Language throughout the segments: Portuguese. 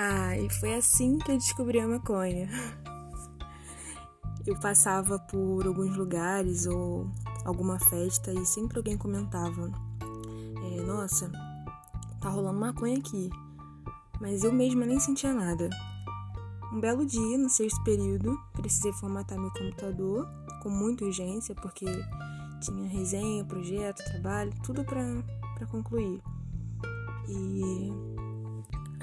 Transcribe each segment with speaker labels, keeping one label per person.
Speaker 1: Ah, e foi assim que eu descobri a maconha. Eu passava por alguns lugares ou alguma festa e sempre alguém comentava: é, Nossa, tá rolando maconha aqui. Mas eu mesma nem sentia nada. Um belo dia, no sexto período, precisei formatar meu computador com muita urgência, porque tinha resenha, projeto, trabalho, tudo para concluir. E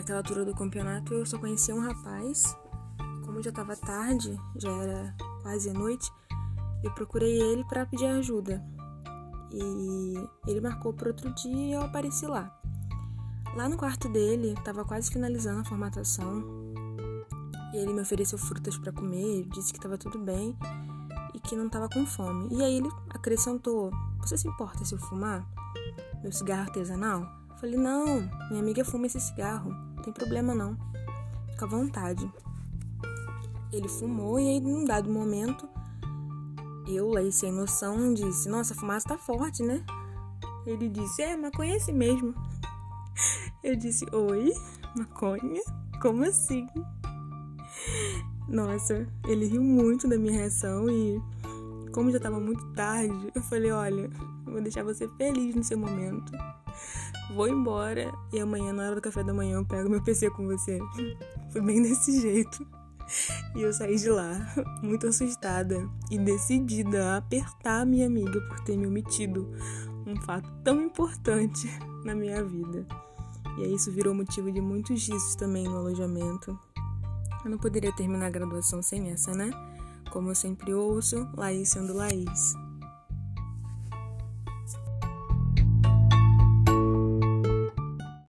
Speaker 1: naquela altura do campeonato eu só conhecia um rapaz. Como já estava tarde, já era quase noite, eu procurei ele para pedir ajuda. E ele marcou para outro dia e eu apareci lá. Lá no quarto dele, estava quase finalizando a formatação. E ele me ofereceu frutas para comer, disse que estava tudo bem e que não estava com fome. E aí ele acrescentou: Você se importa se eu fumar? Meu cigarro artesanal? Eu falei: Não, minha amiga fuma esse cigarro tem problema não. Fica à vontade. Ele fumou e aí, num dado momento, eu, lá sem noção, disse: Nossa, a fumaça tá forte, né? Ele disse: É, maconha é assim mesmo. Eu disse: Oi, maconha? Como assim? Nossa, ele riu muito da minha reação e, como já tava muito tarde, eu falei: Olha, eu vou deixar você feliz no seu momento vou embora e amanhã, na hora do café da manhã, eu pego meu PC com você. Foi bem desse jeito. E eu saí de lá muito assustada e decidida a apertar a minha amiga por ter me omitido um fato tão importante na minha vida. E aí isso virou motivo de muitos dias também no alojamento. Eu não poderia terminar a graduação sem essa, né? Como eu sempre ouço, Laís sendo Laís.